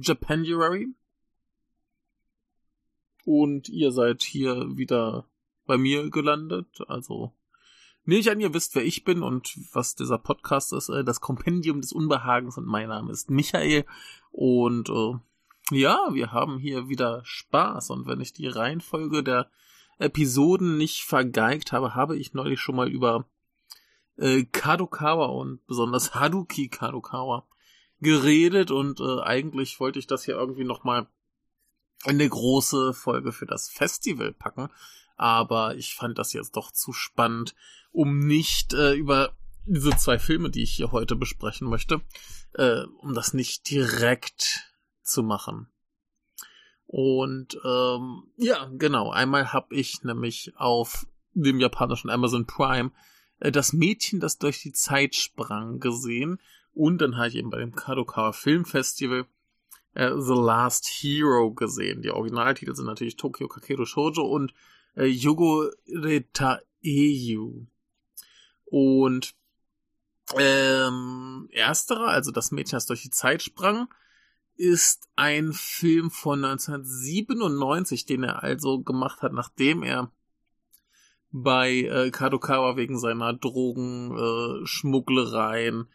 Japanuary. Und ihr seid hier wieder bei mir gelandet. Also, ich an, ihr wisst, wer ich bin und was dieser Podcast ist. Äh, das Kompendium des Unbehagens und mein Name ist Michael. Und äh, ja, wir haben hier wieder Spaß. Und wenn ich die Reihenfolge der Episoden nicht vergeigt habe, habe ich neulich schon mal über äh, Kadokawa und besonders Haruki Kadokawa geredet und äh, eigentlich wollte ich das hier irgendwie nochmal in eine große Folge für das Festival packen, aber ich fand das jetzt doch zu spannend, um nicht äh, über diese zwei Filme, die ich hier heute besprechen möchte, äh, um das nicht direkt zu machen. Und ähm, ja, genau. Einmal habe ich nämlich auf dem japanischen Amazon Prime äh, das Mädchen, das durch die Zeit sprang, gesehen. Und dann habe ich eben bei dem Kadokawa Film Festival äh, The Last Hero gesehen. Die Originaltitel sind natürlich Tokyo Kakeru Shoujo und äh, Yugo Reta Eiyu. Und ähm, ersterer, also das Mädchen, das durch die Zeit sprang, ist ein Film von 1997, den er also gemacht hat, nachdem er bei äh, Kadokawa wegen seiner Drogenschmugglereien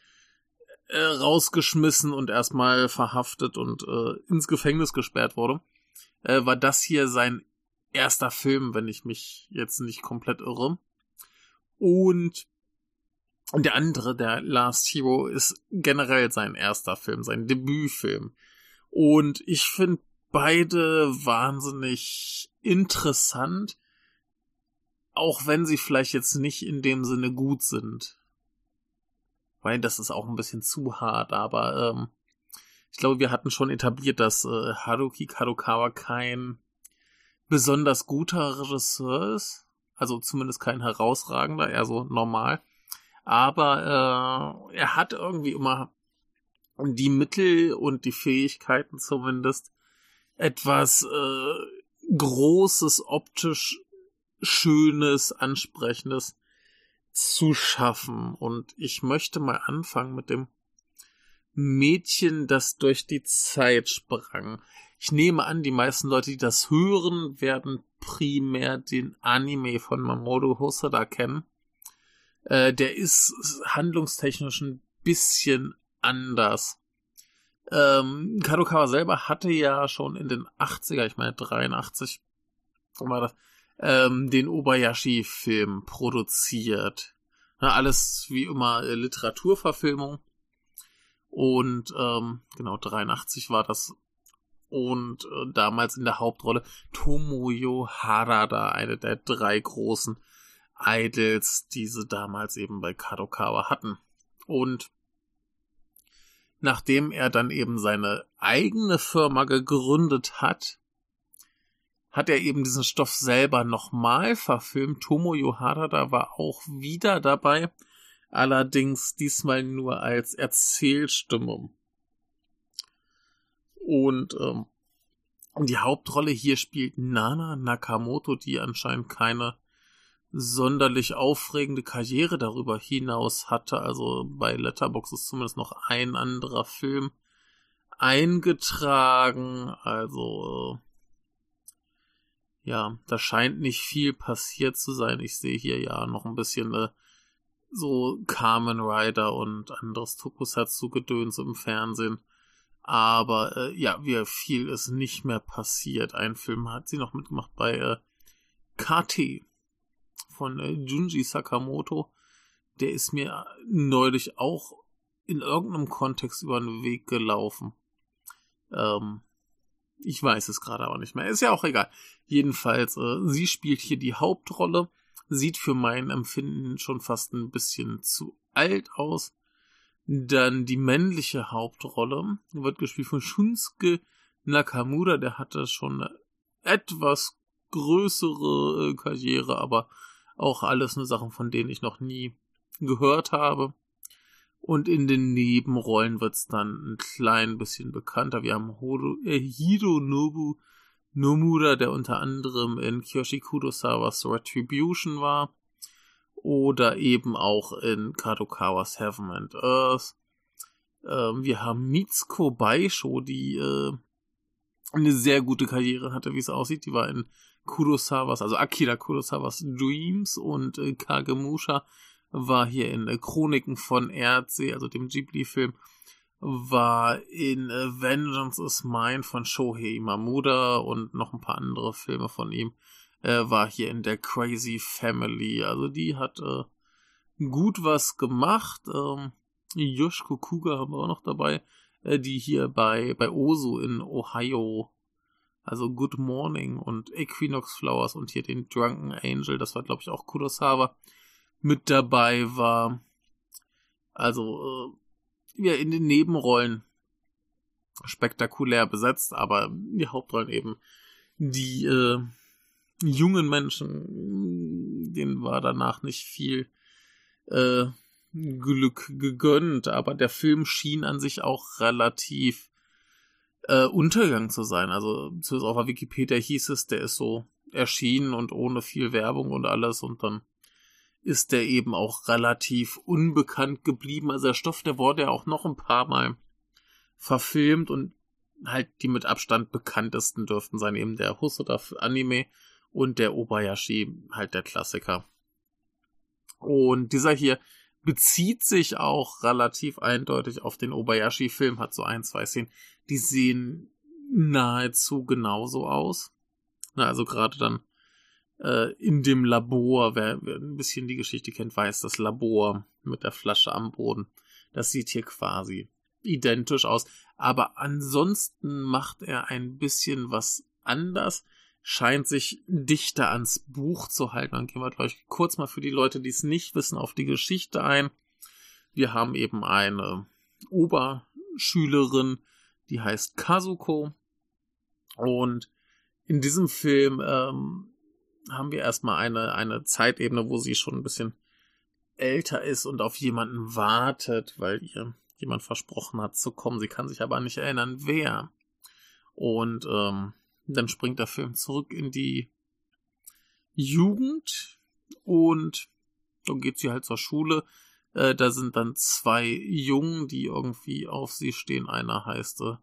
äh, rausgeschmissen und erstmal verhaftet und äh, ins Gefängnis gesperrt wurde, äh, war das hier sein erster Film, wenn ich mich jetzt nicht komplett irre. Und der andere, der Last Hero, ist generell sein erster Film, sein Debütfilm. Und ich finde beide wahnsinnig interessant, auch wenn sie vielleicht jetzt nicht in dem Sinne gut sind. Weil das ist auch ein bisschen zu hart, aber ähm, ich glaube, wir hatten schon etabliert, dass äh, Haruki Kadokawa kein besonders guter Regisseur ist. Also zumindest kein herausragender, eher so normal. Aber äh, er hat irgendwie immer die Mittel und die Fähigkeiten zumindest, etwas äh, Großes, optisch Schönes, Ansprechendes zu schaffen. Und ich möchte mal anfangen mit dem Mädchen, das durch die Zeit sprang. Ich nehme an, die meisten Leute, die das hören, werden primär den Anime von Mamoru Hosoda kennen. Äh, der ist handlungstechnisch ein bisschen anders. Ähm, Kadokawa selber hatte ja schon in den 80er, ich meine 83, war das, ähm, den Obayashi-Film produziert. Na, alles wie immer äh, Literaturverfilmung. Und ähm, genau, 83 war das. Und äh, damals in der Hauptrolle Tomoyo Harada, eine der drei großen Idols, die sie damals eben bei Kadokawa hatten. Und nachdem er dann eben seine eigene Firma gegründet hat, hat er eben diesen Stoff selber nochmal verfilmt. Tomo Harada war auch wieder dabei, allerdings diesmal nur als Erzählstimme. Und ähm, die Hauptrolle hier spielt Nana Nakamoto, die anscheinend keine sonderlich aufregende Karriere darüber hinaus hatte. Also bei Letterbox ist zumindest noch ein anderer Film eingetragen. Also äh, ja, da scheint nicht viel passiert zu sein. Ich sehe hier ja noch ein bisschen äh, so Carmen Rider und anderes Tokusatsu-Gedöns im Fernsehen. Aber äh, ja, wie viel ist nicht mehr passiert. Ein Film hat sie noch mitgemacht bei äh, KT von äh, Junji Sakamoto, der ist mir neulich auch in irgendeinem Kontext über den Weg gelaufen. Ähm, ich weiß es gerade aber nicht mehr. Ist ja auch egal. Jedenfalls, äh, sie spielt hier die Hauptrolle, sieht für mein Empfinden schon fast ein bisschen zu alt aus. Dann die männliche Hauptrolle wird gespielt von Shunsuke Nakamura, der hatte schon eine etwas größere äh, Karriere, aber auch alles nur Sachen, von denen ich noch nie gehört habe. Und in den Nebenrollen wird's dann ein klein bisschen bekannter. Wir haben Hiro, äh, Hironobu Nomura, der unter anderem in Kyoshi Kurosawas Retribution war. oder eben auch in Kadokawas Heaven and Earth. Ähm, wir haben Mitsuko Baisho, die äh, eine sehr gute Karriere hatte, wie es aussieht. Die war in Kurosawas, also Akira Kurosawas Dreams und äh, Kagemusha war hier in äh, Chroniken von Erdsee, also dem Ghibli-Film, war in äh, Vengeance is Mine von Shohei Mamuda und noch ein paar andere Filme von ihm, äh, war hier in der Crazy Family, also die hat äh, gut was gemacht, ähm, Yoshiko Kuga haben wir auch noch dabei, äh, die hier bei, bei Ozu in Ohio, also Good Morning und Equinox Flowers und hier den Drunken Angel, das war glaube ich auch Kurosawa, mit dabei war. Also, äh, ja, in den Nebenrollen spektakulär besetzt, aber die Hauptrollen eben die äh, jungen Menschen, denen war danach nicht viel äh, Glück gegönnt, aber der Film schien an sich auch relativ äh, Untergang zu sein. Also zumindest auf der Wikipedia hieß es, der ist so erschienen und ohne viel Werbung und alles und dann ist der eben auch relativ unbekannt geblieben. Also der Stoff, der wurde ja auch noch ein paar Mal verfilmt und halt die mit Abstand bekanntesten dürften sein eben der Hosoda Anime und der Obayashi, halt der Klassiker. Und dieser hier bezieht sich auch relativ eindeutig auf den Obayashi-Film, hat so ein, zwei Szenen, die sehen nahezu genauso aus. Na, also gerade dann in dem Labor, wer, wer ein bisschen die Geschichte kennt, weiß, das Labor mit der Flasche am Boden, das sieht hier quasi identisch aus. Aber ansonsten macht er ein bisschen was anders, scheint sich dichter ans Buch zu halten. Dann gehen wir gleich kurz mal für die Leute, die es nicht wissen, auf die Geschichte ein. Wir haben eben eine Oberschülerin, die heißt Kazuko. Und in diesem Film ähm, haben wir erstmal eine, eine Zeitebene, wo sie schon ein bisschen älter ist und auf jemanden wartet, weil ihr jemand versprochen hat zu kommen. Sie kann sich aber nicht erinnern, wer. Und ähm, dann springt der Film zurück in die Jugend und dann geht sie halt zur Schule. Äh, da sind dann zwei Jungen, die irgendwie auf sie stehen. Einer heißt äh,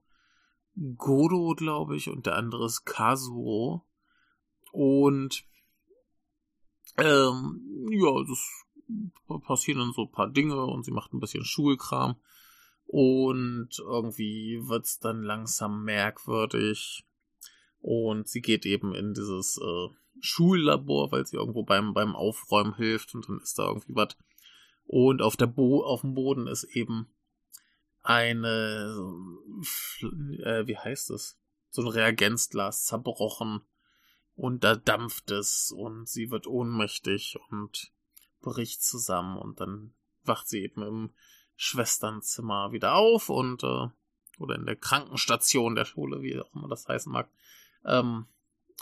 Godo, glaube ich, und der andere ist Kazuo. Und ähm, ja, das passieren dann so ein paar Dinge und sie macht ein bisschen Schulkram. Und irgendwie wird's dann langsam merkwürdig. Und sie geht eben in dieses äh, Schullabor, weil sie irgendwo beim, beim Aufräumen hilft und dann ist da irgendwie was. Und auf, der Bo auf dem Boden ist eben eine, äh, wie heißt es? So ein Reagenzglas zerbrochen und da dampft es und sie wird ohnmächtig und bricht zusammen und dann wacht sie eben im Schwesternzimmer wieder auf und äh, oder in der Krankenstation der Schule, wie auch immer das heißen mag ähm,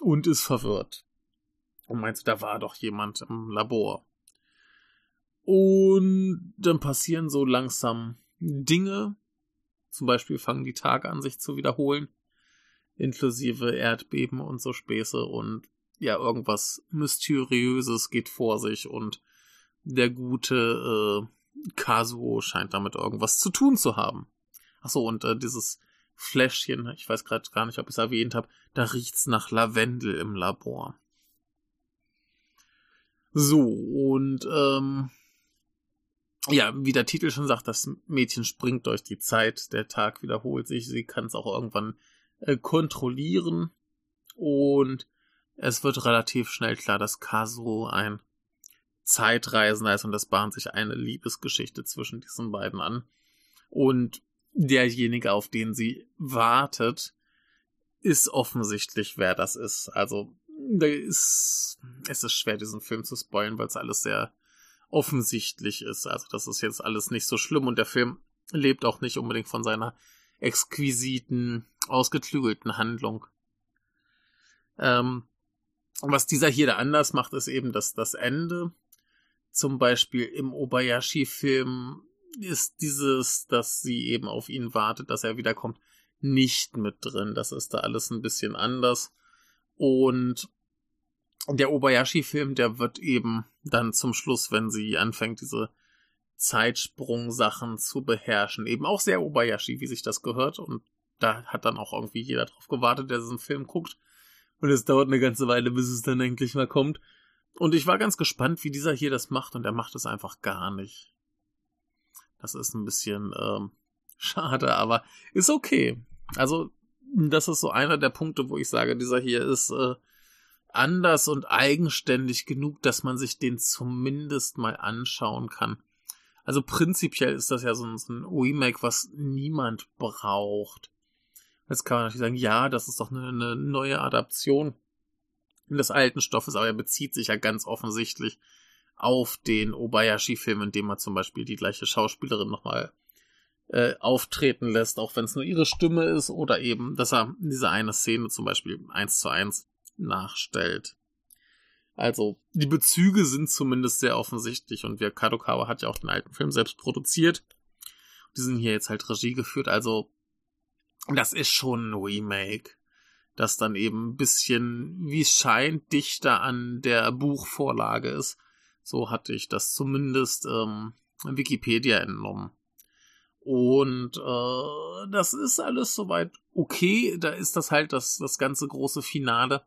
und ist verwirrt. Und meinst, da war doch jemand im Labor. Und dann passieren so langsam Dinge. Zum Beispiel fangen die Tage an, sich zu wiederholen. Inklusive Erdbeben und so Späße. Und ja, irgendwas Mysteriöses geht vor sich. Und der gute äh, Kazuo scheint damit irgendwas zu tun zu haben. Achso, und äh, dieses Fläschchen, ich weiß gerade gar nicht, ob ich es erwähnt habe, da riecht's nach Lavendel im Labor. So, und ähm, ja, wie der Titel schon sagt, das Mädchen springt durch die Zeit, der Tag wiederholt sich, sie kann es auch irgendwann äh, kontrollieren und es wird relativ schnell klar, dass Kazuo ein Zeitreisender ist und es bahnt sich eine Liebesgeschichte zwischen diesen beiden an. Und derjenige, auf den sie wartet, ist offensichtlich, wer das ist. Also, da ist, es ist schwer, diesen Film zu spoilen, weil es alles sehr offensichtlich ist. Also, das ist jetzt alles nicht so schlimm und der Film lebt auch nicht unbedingt von seiner exquisiten, ausgeklügelten Handlung. Ähm, was dieser hier da anders macht, ist eben, dass das Ende zum Beispiel im Obayashi-Film ist dieses, dass sie eben auf ihn wartet, dass er wiederkommt, nicht mit drin. Das ist da alles ein bisschen anders. Und der Obayashi-Film, der wird eben dann zum Schluss, wenn sie anfängt, diese Zeitsprung-Sachen zu beherrschen, eben auch sehr Obayashi, wie sich das gehört. Und da hat dann auch irgendwie jeder drauf gewartet, der diesen Film guckt. Und es dauert eine ganze Weile, bis es dann endlich mal kommt. Und ich war ganz gespannt, wie dieser hier das macht, und er macht es einfach gar nicht. Das ist ein bisschen ähm, schade, aber ist okay. Also, das ist so einer der Punkte, wo ich sage, dieser hier ist äh, anders und eigenständig genug, dass man sich den zumindest mal anschauen kann. Also prinzipiell ist das ja so ein, so ein Remake, was niemand braucht. Jetzt kann man natürlich sagen, ja, das ist doch eine, eine neue Adaption des alten Stoffes, aber er bezieht sich ja ganz offensichtlich auf den Obayashi-Film, in dem er zum Beispiel die gleiche Schauspielerin nochmal äh, auftreten lässt, auch wenn es nur ihre Stimme ist, oder eben, dass er diese eine Szene zum Beispiel eins zu eins nachstellt. Also, die Bezüge sind zumindest sehr offensichtlich und wir Kadokawa hat ja auch den alten Film selbst produziert. Die sind hier jetzt halt Regie geführt, also das ist schon ein Remake das dann eben ein bisschen, wie es scheint, dichter an der Buchvorlage ist. So hatte ich das zumindest ähm, Wikipedia entnommen. Und äh, das ist alles soweit okay. Da ist das halt das, das ganze große Finale.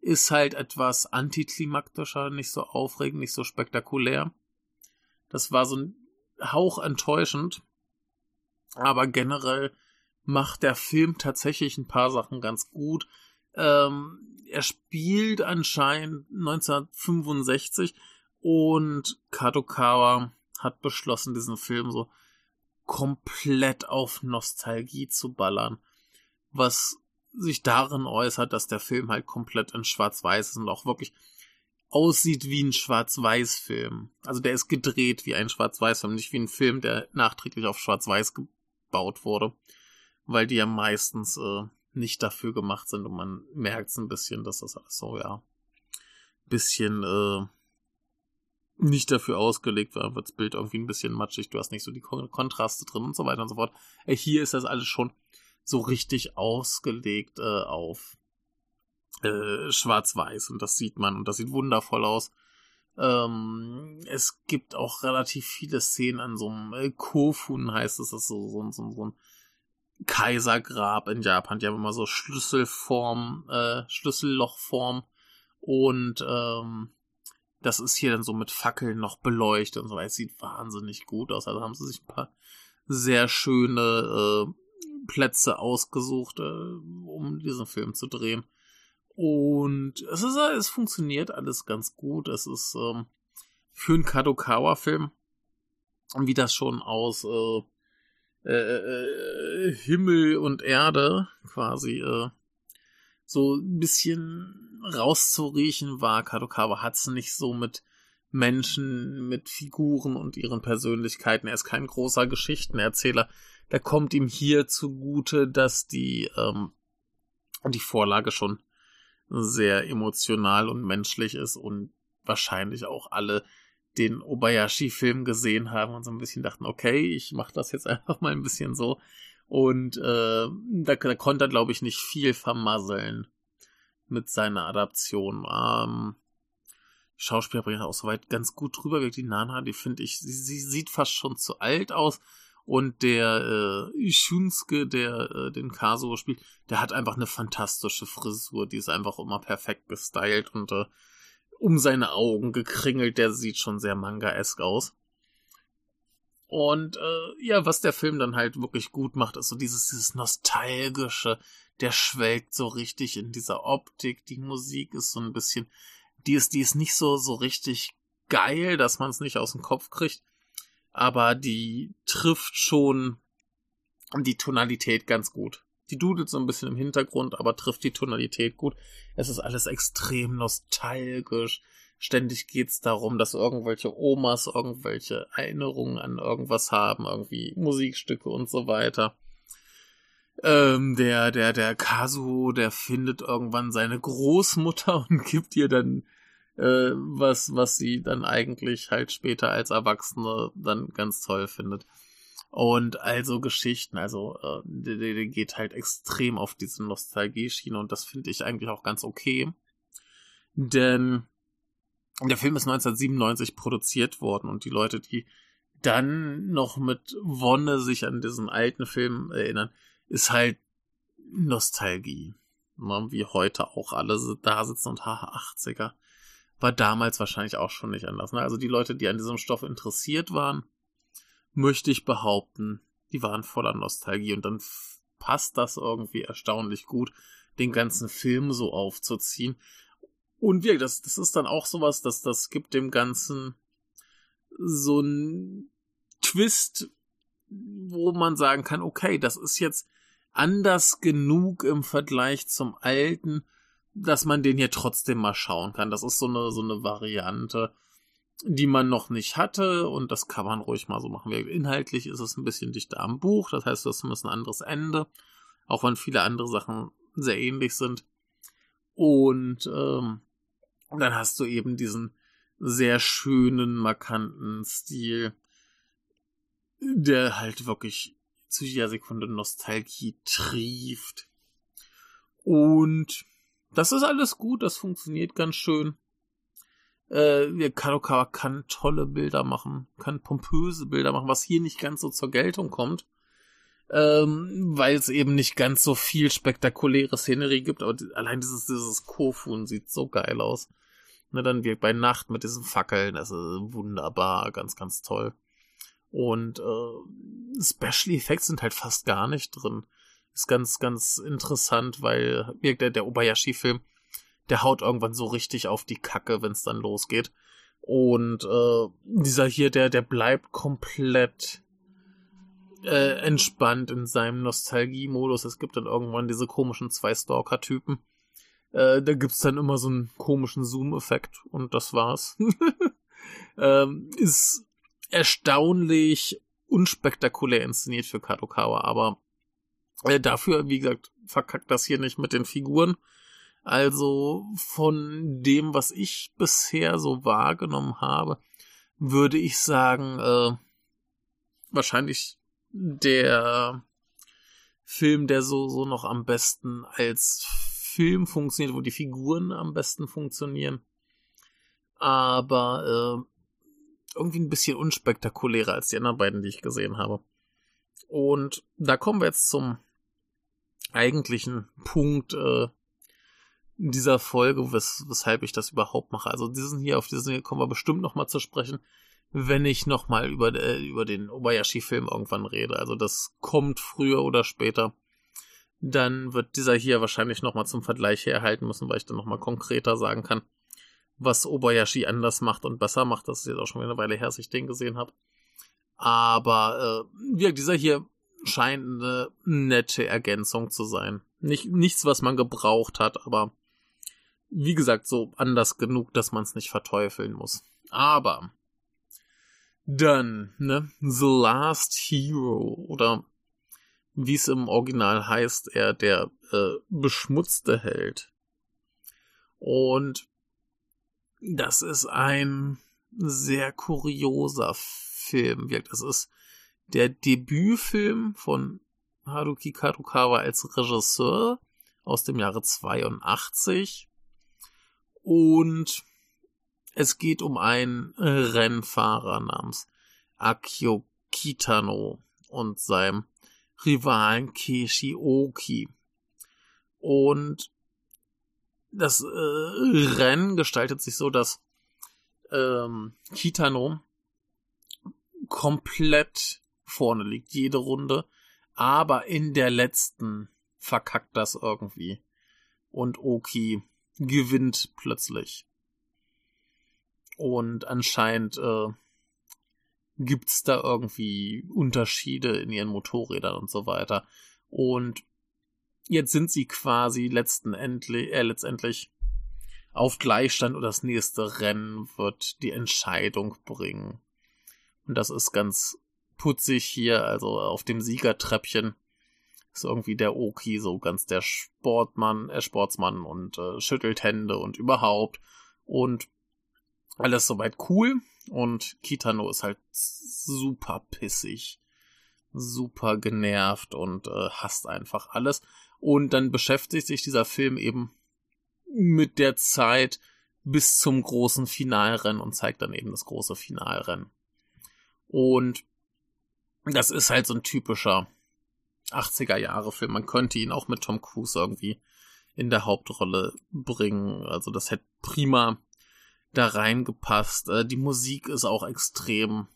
Ist halt etwas antiklimaktischer, nicht so aufregend, nicht so spektakulär. Das war so ein Hauch enttäuschend. Aber generell macht der Film tatsächlich ein paar Sachen ganz gut. Ähm, er spielt anscheinend 1965 und Kadokawa hat beschlossen, diesen Film so komplett auf Nostalgie zu ballern. Was sich darin äußert, dass der Film halt komplett in Schwarz-Weiß ist und auch wirklich aussieht wie ein Schwarz-Weiß-Film. Also der ist gedreht wie ein Schwarz-Weiß-Film, nicht wie ein Film, der nachträglich auf Schwarz-Weiß gebaut wurde weil die ja meistens äh, nicht dafür gemacht sind und man merkt es ein bisschen, dass das alles so, ja, bisschen äh, nicht dafür ausgelegt war, wird das Bild irgendwie ein bisschen matschig, du hast nicht so die Kontraste drin und so weiter und so fort. Äh, hier ist das alles schon so richtig ausgelegt äh, auf äh, schwarz-weiß und das sieht man und das sieht wundervoll aus. Ähm, es gibt auch relativ viele Szenen an so einem äh, Kofun, heißt es, das ist so, so, so, so ein Kaisergrab in Japan. Die haben immer so Schlüsselform, äh, Schlüssellochform. Und ähm, das ist hier dann so mit Fackeln noch beleuchtet und so. Es sieht wahnsinnig gut aus. Also haben sie sich ein paar sehr schöne äh, Plätze ausgesucht, äh, um diesen Film zu drehen. Und es ist, es funktioniert alles ganz gut. Es ist ähm, für einen Kadokawa-Film, wie das schon aus äh, äh, äh, Himmel und Erde quasi äh, so ein bisschen rauszuriechen war. Kadokawa hat's nicht so mit Menschen, mit Figuren und ihren Persönlichkeiten. Er ist kein großer Geschichtenerzähler. Da kommt ihm hier zugute, dass die ähm, die Vorlage schon sehr emotional und menschlich ist und wahrscheinlich auch alle den Obayashi-Film gesehen haben und so ein bisschen dachten, okay, ich mache das jetzt einfach mal ein bisschen so. Und äh, da, da konnte er, glaube ich, nicht viel vermasseln mit seiner Adaption. Ähm, Schauspieler bringen auch soweit ganz gut drüber, wie die Nana, die finde ich, sie, sie, sieht fast schon zu alt aus. Und der äh, Shunsuke, der äh, den Kazuo spielt, der hat einfach eine fantastische Frisur. Die ist einfach immer perfekt gestylt und äh, um seine Augen gekringelt. Der sieht schon sehr manga-esk aus. Und äh, ja, was der Film dann halt wirklich gut macht, ist so dieses, dieses nostalgische, der schwelgt so richtig in dieser Optik. Die Musik ist so ein bisschen, die ist, die ist nicht so, so richtig geil, dass man es nicht aus dem Kopf kriegt. Aber die trifft schon die Tonalität ganz gut. Die dudelt so ein bisschen im Hintergrund, aber trifft die Tonalität gut. Es ist alles extrem nostalgisch. Ständig geht's darum, dass irgendwelche Omas irgendwelche Erinnerungen an irgendwas haben, irgendwie Musikstücke und so weiter. Ähm, der, der, der Kazuo, der findet irgendwann seine Großmutter und gibt ihr dann äh, was, was sie dann eigentlich halt später als Erwachsene dann ganz toll findet. Und also Geschichten, also äh, der, der geht halt extrem auf diese Nostalgie-Schiene und das finde ich eigentlich auch ganz okay. Denn der Film ist 1997 produziert worden und die Leute, die dann noch mit Wonne sich an diesen alten Film erinnern, ist halt Nostalgie. Ne, wie heute auch alle da sitzen und haha, 80er. War damals wahrscheinlich auch schon nicht anders. Ne? Also die Leute, die an diesem Stoff interessiert waren, möchte ich behaupten, die waren voller Nostalgie und dann passt das irgendwie erstaunlich gut, den ganzen Film so aufzuziehen. Und wirklich, das, das ist dann auch sowas, dass das gibt dem Ganzen so ein Twist, wo man sagen kann, okay, das ist jetzt anders genug im Vergleich zum alten, dass man den hier trotzdem mal schauen kann. Das ist so eine, so eine Variante, die man noch nicht hatte und das kann man ruhig mal so machen. Inhaltlich ist es ein bisschen dichter am Buch, das heißt, das ist ein anderes Ende, auch wenn viele andere Sachen sehr ähnlich sind. Und ähm, dann hast du eben diesen sehr schönen, markanten Stil, der halt wirklich zu jeder Sekunde Nostalgie trieft. Und das ist alles gut, das funktioniert ganz schön. Äh, Kadokawa kann tolle Bilder machen, kann pompöse Bilder machen, was hier nicht ganz so zur Geltung kommt. Ähm, weil es eben nicht ganz so viel spektakuläre Szenerie gibt, aber die, allein dieses, dieses Kofun sieht so geil aus. Ne, dann wirkt bei Nacht mit diesen Fackeln, das ist wunderbar, ganz, ganz toll. Und äh, Special Effects sind halt fast gar nicht drin. Ist ganz, ganz interessant, weil der, der Obayashi-Film der haut irgendwann so richtig auf die Kacke, wenn es dann losgeht. Und äh, dieser hier, der, der bleibt komplett äh, entspannt in seinem Nostalgie-Modus. Es gibt dann irgendwann diese komischen zwei Stalker-Typen. Äh, da gibt's dann immer so einen komischen Zoom-Effekt und das war's. ähm, ist erstaunlich unspektakulär inszeniert für Kadokawa, aber äh, dafür, wie gesagt, verkackt das hier nicht mit den Figuren. Also von dem, was ich bisher so wahrgenommen habe, würde ich sagen, äh, wahrscheinlich der Film, der so, so noch am besten als Film funktioniert, wo die Figuren am besten funktionieren. Aber äh, irgendwie ein bisschen unspektakulärer als die anderen beiden, die ich gesehen habe. Und da kommen wir jetzt zum eigentlichen Punkt, äh, in dieser Folge, wes weshalb ich das überhaupt mache. Also diesen hier, auf diesen hier kommen wir bestimmt nochmal zu sprechen, wenn ich nochmal über, äh, über den Obayashi-Film irgendwann rede. Also das kommt früher oder später. Dann wird dieser hier wahrscheinlich nochmal zum Vergleich herhalten müssen, weil ich dann nochmal konkreter sagen kann, was Obayashi anders macht und besser macht. Das ist jetzt auch schon wieder eine Weile her, dass ich den gesehen habe. Aber äh, ja, dieser hier scheint eine nette Ergänzung zu sein. Nicht, nichts, was man gebraucht hat, aber wie gesagt, so anders genug, dass man es nicht verteufeln muss. Aber dann, ne, The Last Hero oder wie es im Original heißt, er der äh, beschmutzte Held. Und das ist ein sehr kurioser Film. Das ist der Debütfilm von Haruki Karukawa als Regisseur aus dem Jahre 82. Und es geht um einen Rennfahrer namens Akio Kitano und seinem Rivalen Keishi Oki. Und das äh, Rennen gestaltet sich so, dass ähm, Kitano komplett vorne liegt, jede Runde, aber in der letzten verkackt das irgendwie. Und Oki gewinnt plötzlich. Und anscheinend äh, gibt's da irgendwie Unterschiede in ihren Motorrädern und so weiter. Und jetzt sind sie quasi letzten Endlich, äh, letztendlich auf Gleichstand und das nächste Rennen wird die Entscheidung bringen. Und das ist ganz putzig hier, also auf dem Siegertreppchen ist irgendwie der Oki so ganz der Sportmann, äh, Sportsmann und äh, schüttelt Hände und überhaupt. Und alles soweit cool. Und Kitano ist halt super pissig, super genervt und äh, hasst einfach alles. Und dann beschäftigt sich dieser Film eben mit der Zeit bis zum großen Finalrennen und zeigt dann eben das große Finalrennen. Und das ist halt so ein typischer 80er Jahre Film. Man könnte ihn auch mit Tom Cruise irgendwie in der Hauptrolle bringen. Also das hätte prima da reingepasst. Äh, die Musik ist auch extrem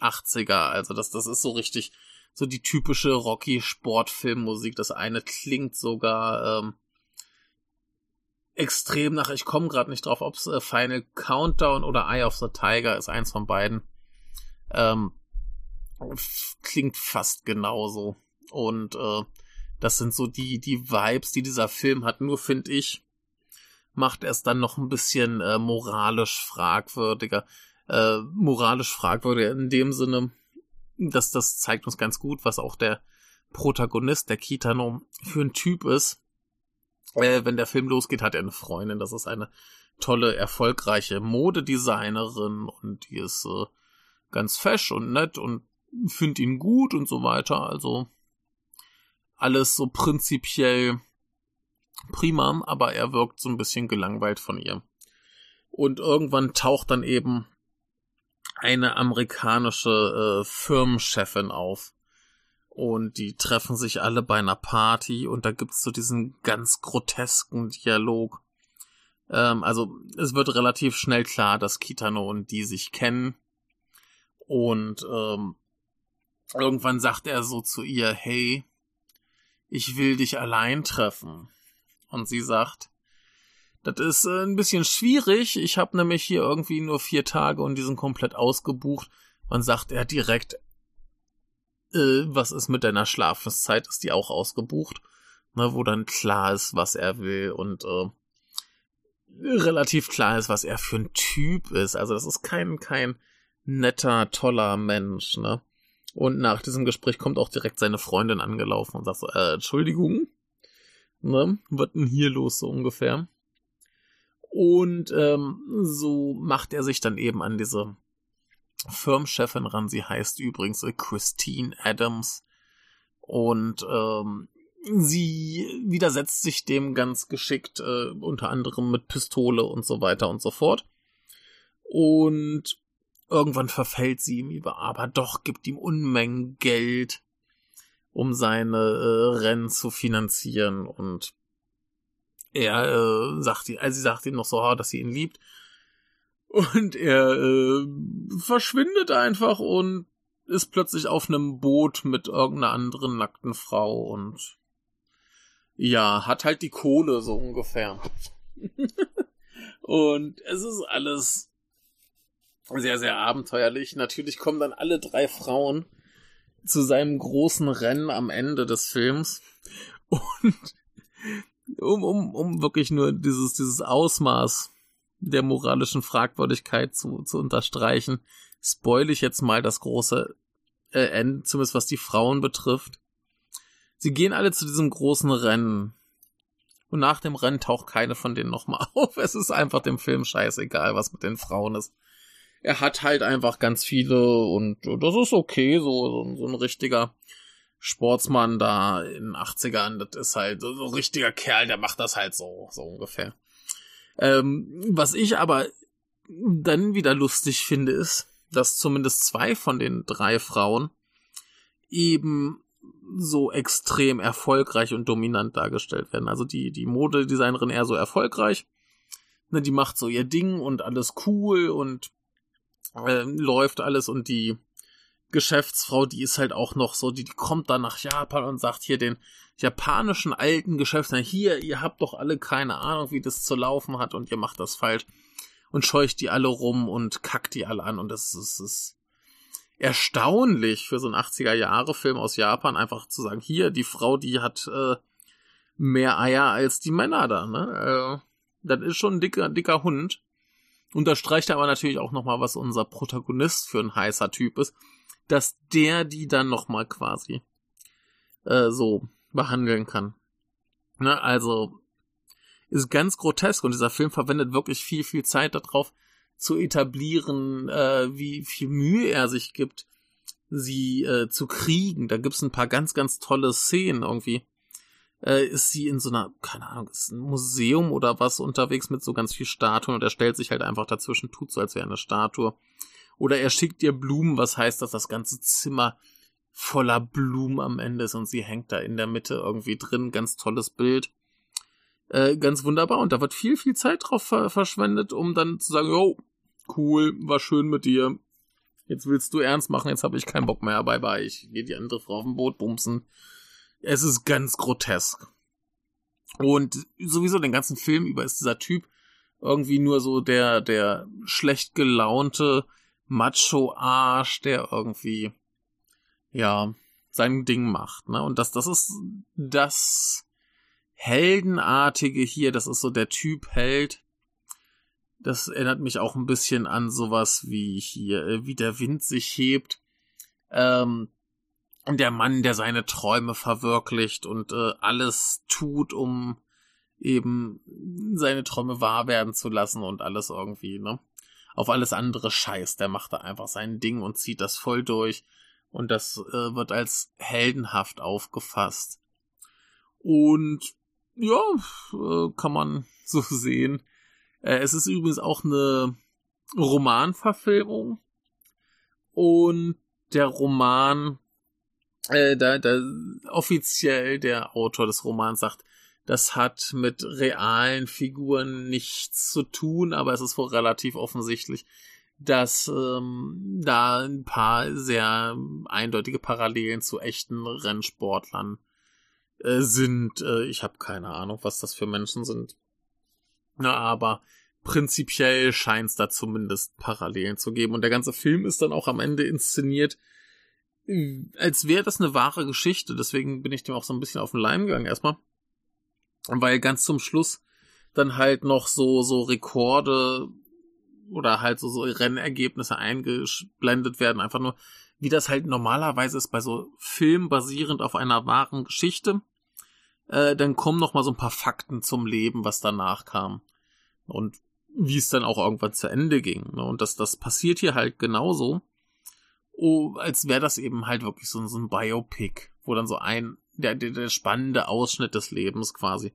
80er. Also das, das ist so richtig so die typische Rocky Sportfilmmusik. Das eine klingt sogar ähm, extrem nach, ich komme gerade nicht drauf, ob es äh, Final Countdown oder Eye of the Tiger ist, eins von beiden. Ähm, klingt fast genauso. Und äh, das sind so die, die Vibes, die dieser Film hat. Nur finde ich, macht er es dann noch ein bisschen äh, moralisch fragwürdiger. Äh, moralisch fragwürdiger in dem Sinne, dass das zeigt uns ganz gut, was auch der Protagonist, der Kitano, für ein Typ ist. Äh, wenn der Film losgeht, hat er eine Freundin. Das ist eine tolle, erfolgreiche Modedesignerin und die ist äh, ganz fesch und nett und findet ihn gut und so weiter. Also alles so prinzipiell prima, aber er wirkt so ein bisschen gelangweilt von ihr. Und irgendwann taucht dann eben eine amerikanische äh, Firmenchefin auf. Und die treffen sich alle bei einer Party und da gibt's so diesen ganz grotesken Dialog. Ähm, also es wird relativ schnell klar, dass Kitano und die sich kennen. Und ähm, irgendwann sagt er so zu ihr, hey, ich will dich allein treffen. Und sie sagt, das ist äh, ein bisschen schwierig. Ich habe nämlich hier irgendwie nur vier Tage und die sind komplett ausgebucht. Man sagt er direkt, äh, was ist mit deiner Schlafenszeit? Ist die auch ausgebucht? Ne, wo dann klar ist, was er will und äh, relativ klar ist, was er für ein Typ ist. Also das ist kein, kein netter, toller Mensch, ne? Und nach diesem Gespräch kommt auch direkt seine Freundin angelaufen und sagt so, äh, Entschuldigung, ne, was denn hier los so ungefähr? Und ähm, so macht er sich dann eben an diese Firmenchefin ran. Sie heißt übrigens äh, Christine Adams. Und ähm, sie widersetzt sich dem ganz geschickt, äh, unter anderem mit Pistole und so weiter und so fort. Und Irgendwann verfällt sie ihm über, aber doch gibt ihm Unmengen Geld, um seine äh, Rennen zu finanzieren und er äh, sagt also sie sagt ihm noch so, dass sie ihn liebt und er äh, verschwindet einfach und ist plötzlich auf einem Boot mit irgendeiner anderen nackten Frau und ja, hat halt die Kohle so ungefähr. und es ist alles sehr, sehr abenteuerlich. Natürlich kommen dann alle drei Frauen zu seinem großen Rennen am Ende des Films. Und um, um, um wirklich nur dieses, dieses Ausmaß der moralischen Fragwürdigkeit zu, zu unterstreichen, spoil ich jetzt mal das große äh, Ende, zumindest was die Frauen betrifft. Sie gehen alle zu diesem großen Rennen. Und nach dem Rennen taucht keine von denen nochmal auf. Es ist einfach dem Film scheißegal, was mit den Frauen ist er hat halt einfach ganz viele und das ist okay, so, so, ein richtiger Sportsmann da in den 80ern, das ist halt so ein richtiger Kerl, der macht das halt so, so ungefähr. Ähm, was ich aber dann wieder lustig finde, ist, dass zumindest zwei von den drei Frauen eben so extrem erfolgreich und dominant dargestellt werden. Also die, die Modedesignerin eher so erfolgreich. Ne, die macht so ihr Ding und alles cool und äh, läuft alles und die Geschäftsfrau, die ist halt auch noch so, die, die kommt dann nach Japan und sagt hier den japanischen alten Geschäftsmann, hier, ihr habt doch alle keine Ahnung, wie das zu laufen hat und ihr macht das falsch und scheucht die alle rum und kackt die alle an und das ist, das ist erstaunlich für so einen 80er Jahre Film aus Japan einfach zu sagen, hier, die Frau, die hat äh, mehr Eier als die Männer da, ne? Äh, das ist schon ein dicker, dicker Hund. Unterstreicht aber natürlich auch nochmal, was unser Protagonist für ein heißer Typ ist, dass der die dann nochmal quasi äh, so behandeln kann. Ne, also ist ganz grotesk und dieser Film verwendet wirklich viel, viel Zeit darauf zu etablieren, äh, wie viel Mühe er sich gibt, sie äh, zu kriegen. Da gibt's ein paar ganz, ganz tolle Szenen irgendwie. Äh, ist sie in so einer, keine Ahnung, ist ein Museum oder was unterwegs mit so ganz viel Statuen und er stellt sich halt einfach dazwischen, tut so, als wäre eine Statue. Oder er schickt ihr Blumen, was heißt, dass das ganze Zimmer voller Blumen am Ende ist und sie hängt da in der Mitte irgendwie drin. Ganz tolles Bild. Äh, ganz wunderbar. Und da wird viel, viel Zeit drauf ver verschwendet, um dann zu sagen, oh, cool, war schön mit dir. Jetzt willst du ernst machen, jetzt habe ich keinen Bock mehr. Bye bye. Ich gehe die andere Frau auf dem Boot bumsen. Es ist ganz grotesk. Und sowieso den ganzen Film über ist dieser Typ irgendwie nur so der, der schlecht gelaunte Macho-Arsch, der irgendwie, ja, sein Ding macht, ne? Und das, das ist das Heldenartige hier, das ist so der Typ Held. Das erinnert mich auch ein bisschen an sowas wie hier, äh, wie der Wind sich hebt. Ähm, der Mann, der seine Träume verwirklicht und äh, alles tut, um eben seine Träume wahr werden zu lassen und alles irgendwie, ne? Auf alles andere Scheiß. Der macht da einfach sein Ding und zieht das voll durch. Und das äh, wird als heldenhaft aufgefasst. Und ja, äh, kann man so sehen. Äh, es ist übrigens auch eine Romanverfilmung. Und der Roman äh, da, da offiziell der Autor des Romans sagt, das hat mit realen Figuren nichts zu tun, aber es ist wohl relativ offensichtlich, dass ähm, da ein paar sehr eindeutige Parallelen zu echten Rennsportlern äh, sind. Äh, ich habe keine Ahnung, was das für Menschen sind. Na, aber prinzipiell scheint es da zumindest Parallelen zu geben. Und der ganze Film ist dann auch am Ende inszeniert als wäre das eine wahre Geschichte. Deswegen bin ich dem auch so ein bisschen auf den Leim gegangen erstmal. Weil ganz zum Schluss dann halt noch so, so Rekorde oder halt so, so Rennergebnisse eingeblendet werden. Einfach nur, wie das halt normalerweise ist bei so Filmen basierend auf einer wahren Geschichte. Äh, dann kommen noch mal so ein paar Fakten zum Leben, was danach kam. Und wie es dann auch irgendwann zu Ende ging. Ne? Und das, das passiert hier halt genauso oh, als wäre das eben halt wirklich so, so ein Biopic, wo dann so ein, der, der, der spannende Ausschnitt des Lebens quasi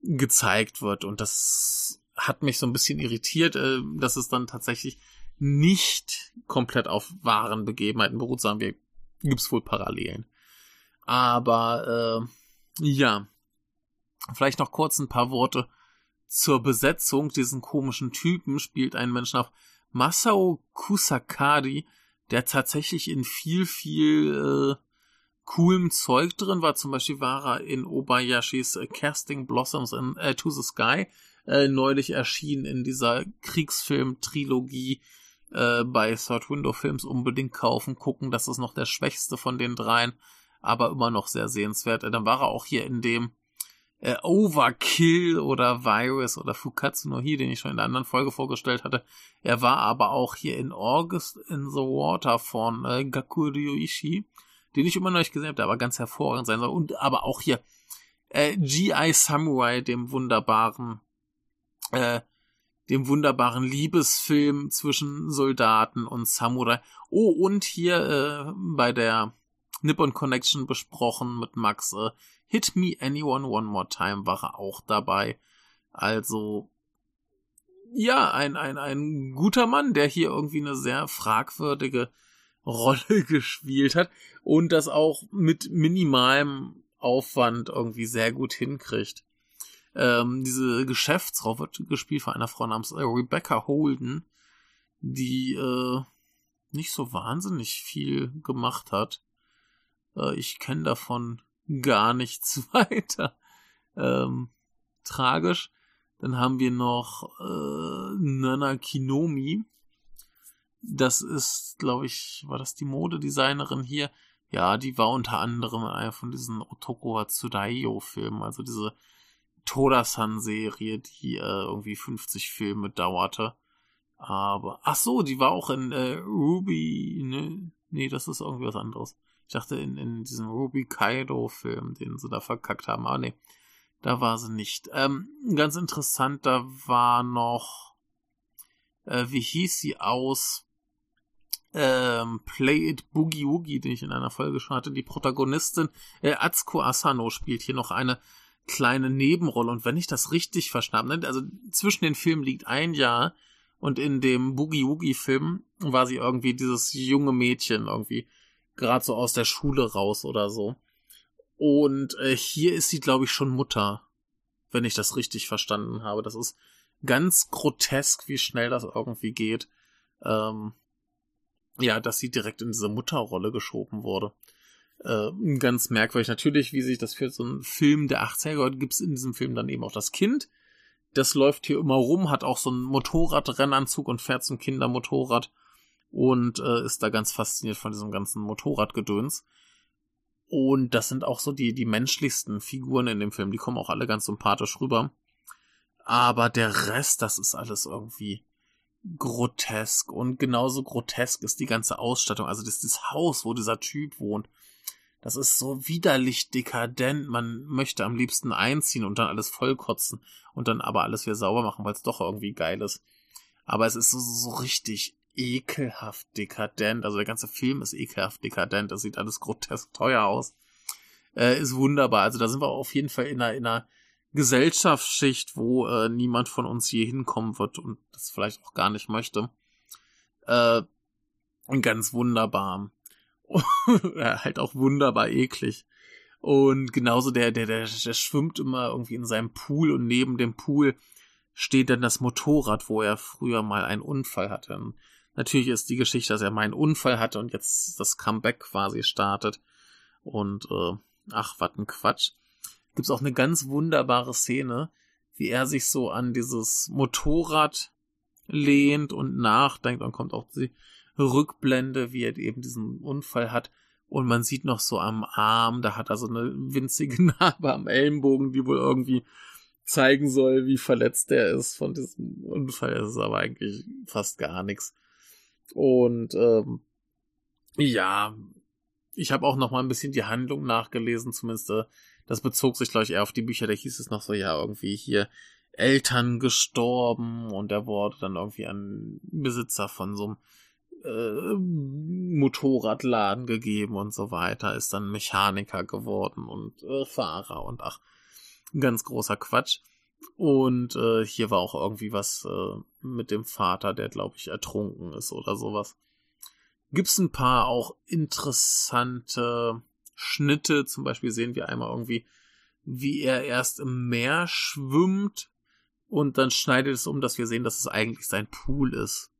gezeigt wird. Und das hat mich so ein bisschen irritiert, äh, dass es dann tatsächlich nicht komplett auf wahren Begebenheiten beruht, sagen wir, gibt's wohl Parallelen. Aber äh, ja, vielleicht noch kurz ein paar Worte zur Besetzung. Diesen komischen Typen spielt ein Mensch nach Masao Kusakari, der tatsächlich in viel, viel äh, coolem Zeug drin war. Zum Beispiel war er in Obayashis äh, Casting Blossoms in, äh, to the Sky äh, neulich erschienen in dieser Kriegsfilm-Trilogie äh, bei Third Window Films unbedingt kaufen, gucken. Das ist noch der schwächste von den dreien, aber immer noch sehr sehenswert. Äh, dann war er auch hier in dem äh, Overkill oder Virus oder Fukatsu no Hi, den ich schon in der anderen Folge vorgestellt hatte. Er war aber auch hier in August in the Water von äh, Gakuryu Ishii, den ich immer noch nicht gesehen habe, der aber ganz hervorragend sein soll. Und aber auch hier äh, G.I. Samurai, dem wunderbaren, äh, dem wunderbaren Liebesfilm zwischen Soldaten und Samurai. Oh, und hier äh, bei der Nippon Connection besprochen mit Max. Äh, Hit Me Anyone One More Time war er auch dabei. Also, ja, ein, ein, ein guter Mann, der hier irgendwie eine sehr fragwürdige Rolle gespielt hat und das auch mit minimalem Aufwand irgendwie sehr gut hinkriegt. Ähm, diese Geschäftsfrau wird gespielt von einer Frau namens Rebecca Holden, die äh, nicht so wahnsinnig viel gemacht hat. Äh, ich kenne davon gar nichts weiter. Ähm, tragisch. Dann haben wir noch äh, Nana Kinomi. Das ist, glaube ich, war das die Modedesignerin hier? Ja, die war unter anderem in einer von diesen Otoko Hatsudaio-Filmen, also diese Todasan-Serie, die äh, irgendwie 50 Filme dauerte. Aber, ach so, die war auch in äh, Ruby, ne? Nee, das ist irgendwie was anderes. Ich dachte, in, in diesem Ruby Kaido-Film, den sie da verkackt haben. Aber nee, da war sie nicht. Ähm, ganz interessant, da war noch, äh, wie hieß sie aus ähm, Play It Boogie Woogie, den ich in einer Folge schon hatte, die Protagonistin äh, Atsuko Asano spielt hier noch eine kleine Nebenrolle. Und wenn ich das richtig verstanden habe, also zwischen den Filmen liegt ein Jahr und in dem Boogie Woogie Film war sie irgendwie dieses junge Mädchen irgendwie gerade so aus der Schule raus oder so. Und äh, hier ist sie, glaube ich, schon Mutter, wenn ich das richtig verstanden habe. Das ist ganz grotesk, wie schnell das irgendwie geht. Ähm, ja, dass sie direkt in diese Mutterrolle geschoben wurde. Äh, ganz merkwürdig. Natürlich, wie sich das für so einen Film der 80er gehört, gibt es in diesem Film dann eben auch das Kind. Das läuft hier immer rum, hat auch so einen Motorradrennanzug und fährt zum Kindermotorrad und äh, ist da ganz fasziniert von diesem ganzen Motorradgedöns. Und das sind auch so die, die menschlichsten Figuren in dem Film. Die kommen auch alle ganz sympathisch rüber. Aber der Rest, das ist alles irgendwie grotesk. Und genauso grotesk ist die ganze Ausstattung. Also das, das Haus, wo dieser Typ wohnt. Das ist so widerlich dekadent. Man möchte am liebsten einziehen und dann alles vollkotzen und dann aber alles wieder sauber machen, weil es doch irgendwie geil ist. Aber es ist so, so richtig ekelhaft dekadent. Also der ganze Film ist ekelhaft dekadent. Das sieht alles grotesk teuer aus. Äh, ist wunderbar. Also da sind wir auf jeden Fall in einer, in einer Gesellschaftsschicht, wo äh, niemand von uns je hinkommen wird und das vielleicht auch gar nicht möchte. Äh, ganz wunderbar. halt auch wunderbar eklig. Und genauso der, der, der, der schwimmt immer irgendwie in seinem Pool und neben dem Pool steht dann das Motorrad, wo er früher mal einen Unfall hatte. Und natürlich ist die Geschichte, dass er mal einen Unfall hatte und jetzt das Comeback quasi startet. Und äh, ach, was ein Quatsch gibt's auch eine ganz wunderbare Szene, wie er sich so an dieses Motorrad lehnt und nachdenkt. Dann kommt auch die Rückblende, wie er eben diesen Unfall hat. Und man sieht noch so am Arm, da hat er so eine winzige Narbe am Ellenbogen, die wohl irgendwie zeigen soll, wie verletzt er ist von diesem Unfall. Es ist aber eigentlich fast gar nichts. Und ähm, ja, ich habe auch noch mal ein bisschen die Handlung nachgelesen, zumindest äh, das bezog sich, glaube ich, eher auf die Bücher, da hieß es noch so, ja, irgendwie hier Eltern gestorben und er wurde dann irgendwie ein Besitzer von so einem äh, Motorradladen gegeben und so weiter, ist dann Mechaniker geworden und äh, Fahrer und ach, ganz großer Quatsch. Und äh, hier war auch irgendwie was äh, mit dem Vater, der, glaube ich, ertrunken ist oder sowas. Gibt's ein paar auch interessante Schnitte. Zum Beispiel sehen wir einmal irgendwie, wie er erst im Meer schwimmt und dann schneidet es um, dass wir sehen, dass es eigentlich sein Pool ist.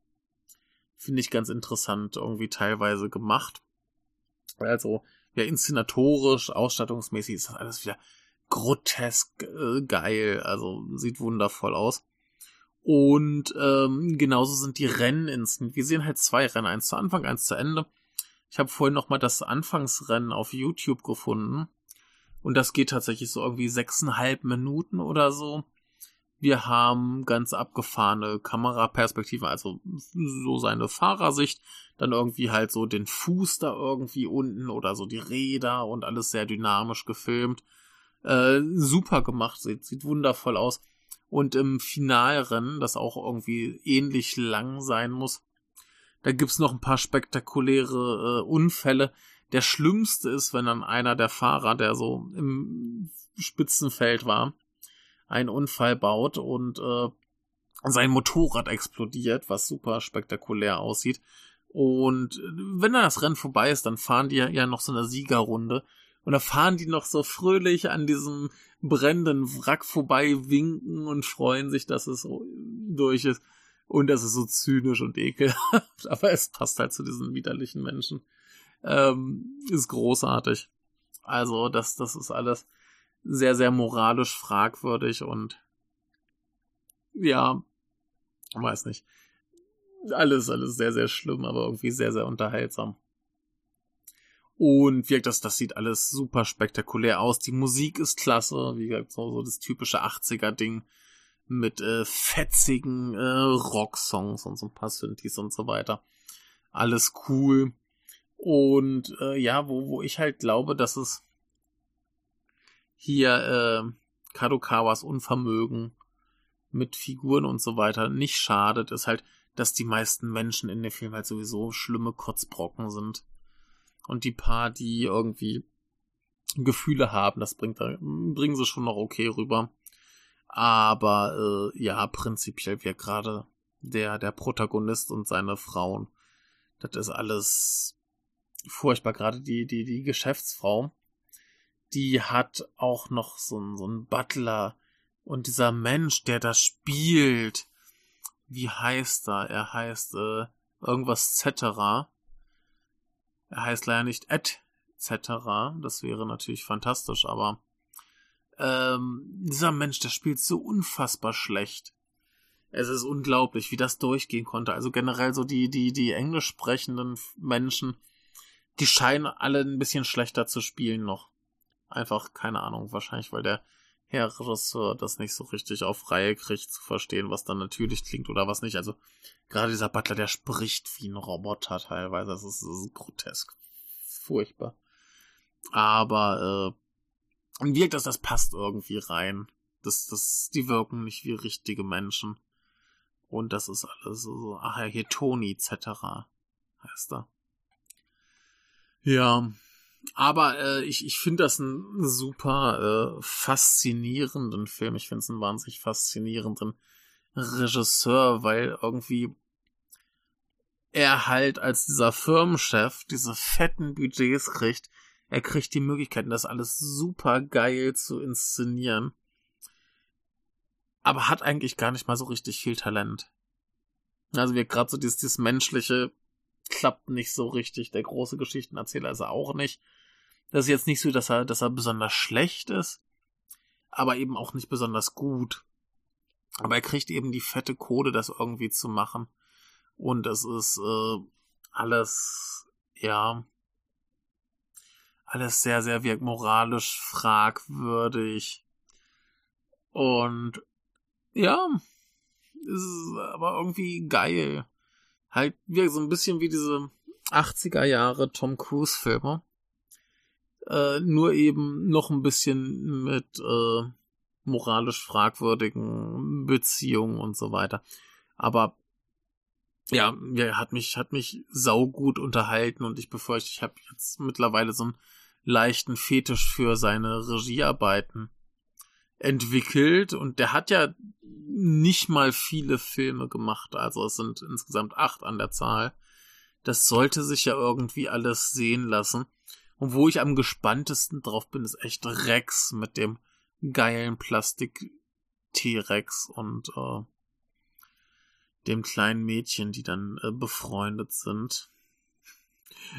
Finde ich ganz interessant, irgendwie teilweise gemacht. Also, ja, inszenatorisch, ausstattungsmäßig ist das alles wieder grotesk äh, geil. Also, sieht wundervoll aus. Und ähm, genauso sind die Rennen inszeniert. Wir sehen halt zwei Rennen, eins zu Anfang, eins zu Ende. Ich habe vorhin noch mal das Anfangsrennen auf YouTube gefunden. Und das geht tatsächlich so irgendwie sechseinhalb Minuten oder so. Wir haben ganz abgefahrene Kameraperspektive, also so seine Fahrersicht, dann irgendwie halt so den Fuß da irgendwie unten oder so die Räder und alles sehr dynamisch gefilmt. Äh, super gemacht, sieht, sieht wundervoll aus. Und im Finalrennen, das auch irgendwie ähnlich lang sein muss, da gibt's noch ein paar spektakuläre äh, Unfälle. Der schlimmste ist, wenn dann einer der Fahrer, der so im Spitzenfeld war, einen Unfall baut und äh, sein Motorrad explodiert, was super spektakulär aussieht. Und wenn dann das Rennen vorbei ist, dann fahren die ja noch so eine Siegerrunde. Und da fahren die noch so fröhlich an diesem brennenden Wrack vorbei, winken und freuen sich, dass es durch ist. Und das ist so zynisch und ekelhaft, aber es passt halt zu diesen widerlichen Menschen. Ähm, ist großartig. Also, das, das ist alles sehr, sehr moralisch fragwürdig und ja, weiß nicht. Alles, alles sehr, sehr schlimm, aber irgendwie sehr, sehr unterhaltsam. Und wirkt das, das sieht alles super spektakulär aus. Die Musik ist klasse, wie gesagt, so, so das typische 80er-Ding mit äh, fetzigen äh, Rocksongs und so ein paar Synthes und so weiter. Alles cool. Und äh, ja, wo, wo ich halt glaube, dass es hier äh, Kadokawas Unvermögen mit Figuren und so weiter nicht schadet, ist halt, dass die meisten Menschen in dem Film halt sowieso schlimme Kotzbrocken sind. Und die paar, die irgendwie Gefühle haben, das bringt da, bringen sie schon noch okay rüber. Aber äh, ja, prinzipiell wir gerade der, der Protagonist und seine Frauen. Das ist alles furchtbar. Gerade die, die, die Geschäftsfrau, die hat auch noch so, einen, so einen Butler. Und dieser Mensch, der das spielt, wie heißt er? Er heißt äh, irgendwas cetera. Er heißt leider nicht et cetera. Das wäre natürlich fantastisch, aber ähm, dieser Mensch, der spielt so unfassbar schlecht. Es ist unglaublich, wie das durchgehen konnte. Also generell so die, die, die englisch sprechenden Menschen, die scheinen alle ein bisschen schlechter zu spielen noch. Einfach, keine Ahnung, wahrscheinlich, weil der Regisseur das nicht so richtig auf Reihe kriegt, zu verstehen, was dann natürlich klingt oder was nicht. Also, gerade dieser Butler, der spricht wie ein Roboter teilweise. Das ist, das ist grotesk. Furchtbar. Aber, äh, wirkt das, das passt irgendwie rein. Das, das, die wirken nicht wie richtige Menschen. Und das ist alles so, ach ja, hier Tony etc. heißt er. Ja, aber äh, ich, ich finde das einen super äh, faszinierenden Film. Ich finde es einen wahnsinnig faszinierenden Regisseur, weil irgendwie er halt als dieser Firmenchef diese fetten Budgets kriegt. Er kriegt die Möglichkeiten, das alles super geil zu inszenieren. Aber hat eigentlich gar nicht mal so richtig viel Talent. Also wir gerade so dieses, dieses menschliche klappt nicht so richtig. Der große Geschichtenerzähler ist er auch nicht. Das ist jetzt nicht so, dass er, dass er besonders schlecht ist, aber eben auch nicht besonders gut. Aber er kriegt eben die fette Kohle, das irgendwie zu machen. Und es ist äh, alles, ja, alles sehr, sehr wirkt moralisch fragwürdig. Und ja, ist aber irgendwie geil halt wie so ein bisschen wie diese 80er Jahre Tom Cruise Filme. Äh, nur eben noch ein bisschen mit äh, moralisch fragwürdigen Beziehungen und so weiter. Aber ja, ja, hat mich, hat mich saugut unterhalten und ich befürchte, ich habe jetzt mittlerweile so einen leichten Fetisch für seine Regiearbeiten entwickelt und der hat ja nicht mal viele Filme gemacht, also es sind insgesamt acht an der Zahl. Das sollte sich ja irgendwie alles sehen lassen. Und wo ich am gespanntesten drauf bin, ist echt Rex mit dem geilen Plastik T-Rex und äh, dem kleinen Mädchen, die dann äh, befreundet sind.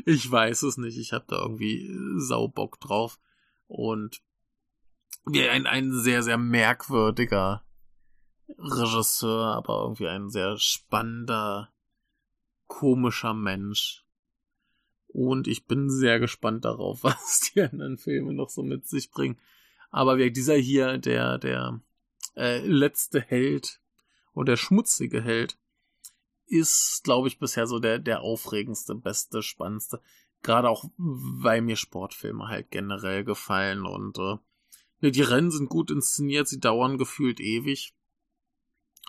Ich weiß es nicht, ich habe da irgendwie Saubock drauf. Und wie ein, ein sehr, sehr merkwürdiger Regisseur, aber irgendwie ein sehr spannender, komischer Mensch. Und ich bin sehr gespannt darauf, was die anderen Filme noch so mit sich bringen. Aber wie dieser hier, der, der äh, letzte Held und der schmutzige Held, ist, glaube ich, bisher so der, der aufregendste, beste, spannendste. Gerade auch, weil mir Sportfilme halt generell gefallen und äh, Ne, die Rennen sind gut inszeniert, sie dauern gefühlt ewig.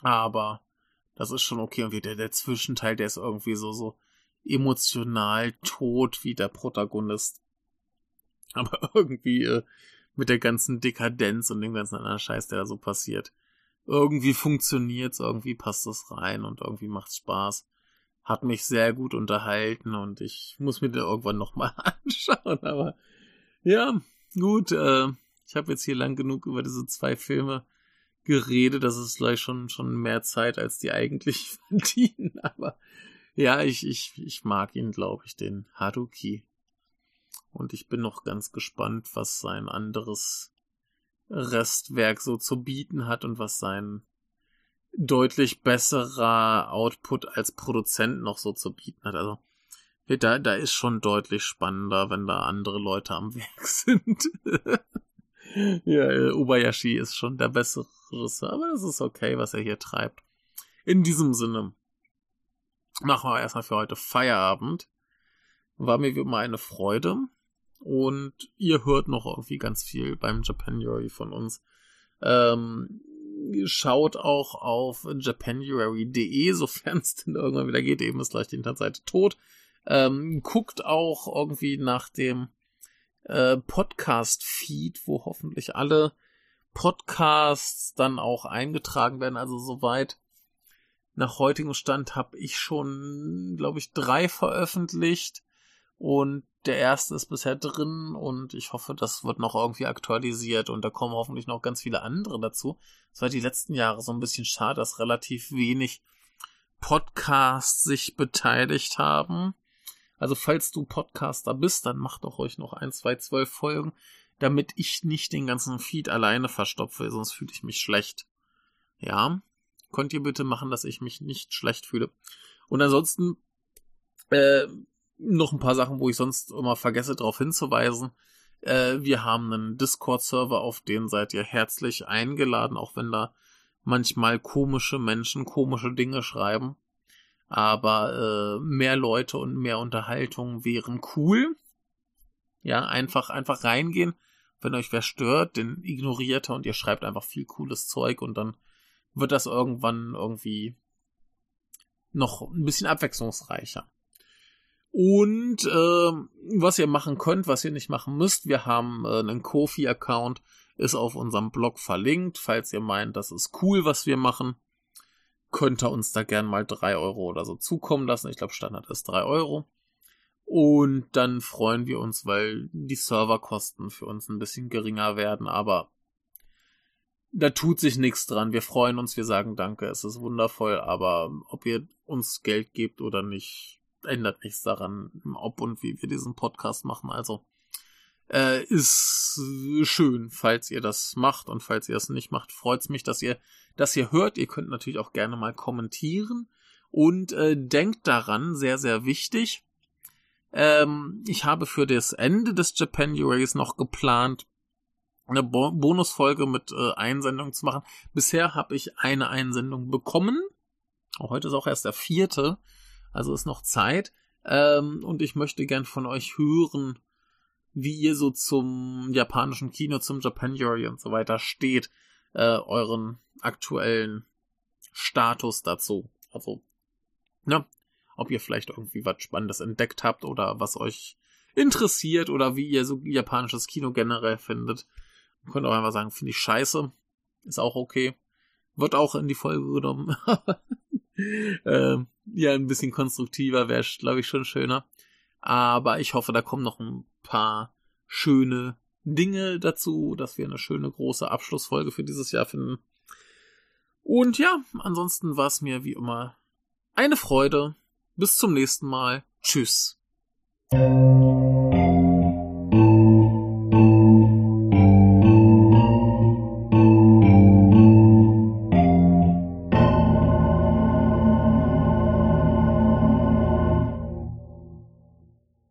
Aber das ist schon okay. Und der, der Zwischenteil, der ist irgendwie so, so emotional tot wie der Protagonist. Aber irgendwie äh, mit der ganzen Dekadenz und dem ganzen anderen Scheiß, der da so passiert. Irgendwie funktioniert's, irgendwie passt es rein und irgendwie macht's Spaß. Hat mich sehr gut unterhalten und ich muss mir den irgendwann nochmal anschauen. Aber ja, gut, äh, ich habe jetzt hier lang genug über diese zwei Filme geredet. Das ist gleich schon, schon mehr Zeit, als die eigentlich verdienen. Aber ja, ich, ich, ich mag ihn, glaube ich, den Haruki. Und ich bin noch ganz gespannt, was sein anderes Restwerk so zu bieten hat und was sein deutlich besserer Output als Produzent noch so zu bieten hat. Also da, da ist schon deutlich spannender, wenn da andere Leute am Werk sind ja, äh, Obayashi ist schon der bessere Regisseur, aber das ist okay, was er hier treibt. In diesem Sinne machen wir erstmal für heute Feierabend. War mir wie immer eine Freude. Und ihr hört noch irgendwie ganz viel beim Japanuary von uns. Ähm, schaut auch auf japanuary.de, sofern es denn irgendwann wieder geht, eben ist gleich die Internetseite tot. Ähm, guckt auch irgendwie nach dem äh, Podcast-Feed, wo hoffentlich alle Podcasts dann auch eingetragen werden. Also soweit nach heutigem Stand habe ich schon, glaube ich, drei veröffentlicht und der erste ist bisher drin und ich hoffe, das wird noch irgendwie aktualisiert und da kommen hoffentlich noch ganz viele andere dazu. Es war die letzten Jahre so ein bisschen schade, dass relativ wenig Podcasts sich beteiligt haben. Also falls du Podcaster bist, dann mach doch euch noch ein, zwei, zwölf Folgen, damit ich nicht den ganzen Feed alleine verstopfe, sonst fühle ich mich schlecht. Ja, könnt ihr bitte machen, dass ich mich nicht schlecht fühle. Und ansonsten äh, noch ein paar Sachen, wo ich sonst immer vergesse, darauf hinzuweisen. Äh, wir haben einen Discord-Server, auf den seid ihr herzlich eingeladen, auch wenn da manchmal komische Menschen komische Dinge schreiben. Aber äh, mehr Leute und mehr Unterhaltung wären cool. Ja, einfach, einfach reingehen. Wenn euch wer stört, den ignoriert er und ihr schreibt einfach viel cooles Zeug und dann wird das irgendwann irgendwie noch ein bisschen abwechslungsreicher. Und äh, was ihr machen könnt, was ihr nicht machen müsst, wir haben äh, einen Kofi-Account, ist auf unserem Blog verlinkt. Falls ihr meint, das ist cool, was wir machen, könnt ihr uns da gern mal drei Euro oder so zukommen lassen. Ich glaube, Standard ist drei Euro. Und dann freuen wir uns, weil die Serverkosten für uns ein bisschen geringer werden, aber da tut sich nichts dran. Wir freuen uns, wir sagen Danke, es ist wundervoll, aber ob ihr uns Geld gebt oder nicht, ändert nichts daran, ob und wie wir diesen Podcast machen. Also äh, ist schön, falls ihr das macht und falls ihr es nicht macht, freut's mich, dass ihr das hier hört. Ihr könnt natürlich auch gerne mal kommentieren und äh, denkt daran, sehr sehr wichtig. Ähm, ich habe für das Ende des Japanuaries noch geplant, eine Bo Bonusfolge mit äh, Einsendungen zu machen. Bisher habe ich eine Einsendung bekommen. Heute ist auch erst der vierte. Also ist noch Zeit. Ähm, und ich möchte gern von euch hören, wie ihr so zum japanischen Kino, zum Japanuary und so weiter steht, äh, euren aktuellen Status dazu. Also, ne, ob ihr vielleicht irgendwie was Spannendes entdeckt habt oder was euch interessiert oder wie ihr so japanisches Kino generell findet. Ihr könnt auch einfach sagen, finde ich scheiße. Ist auch okay. Wird auch in die Folge genommen. ähm, ja, ein bisschen konstruktiver wäre, glaube ich, schon schöner. Aber ich hoffe, da kommen noch ein paar schöne Dinge dazu, dass wir eine schöne große Abschlussfolge für dieses Jahr finden. Und ja, ansonsten war es mir wie immer eine Freude. Bis zum nächsten Mal. Tschüss.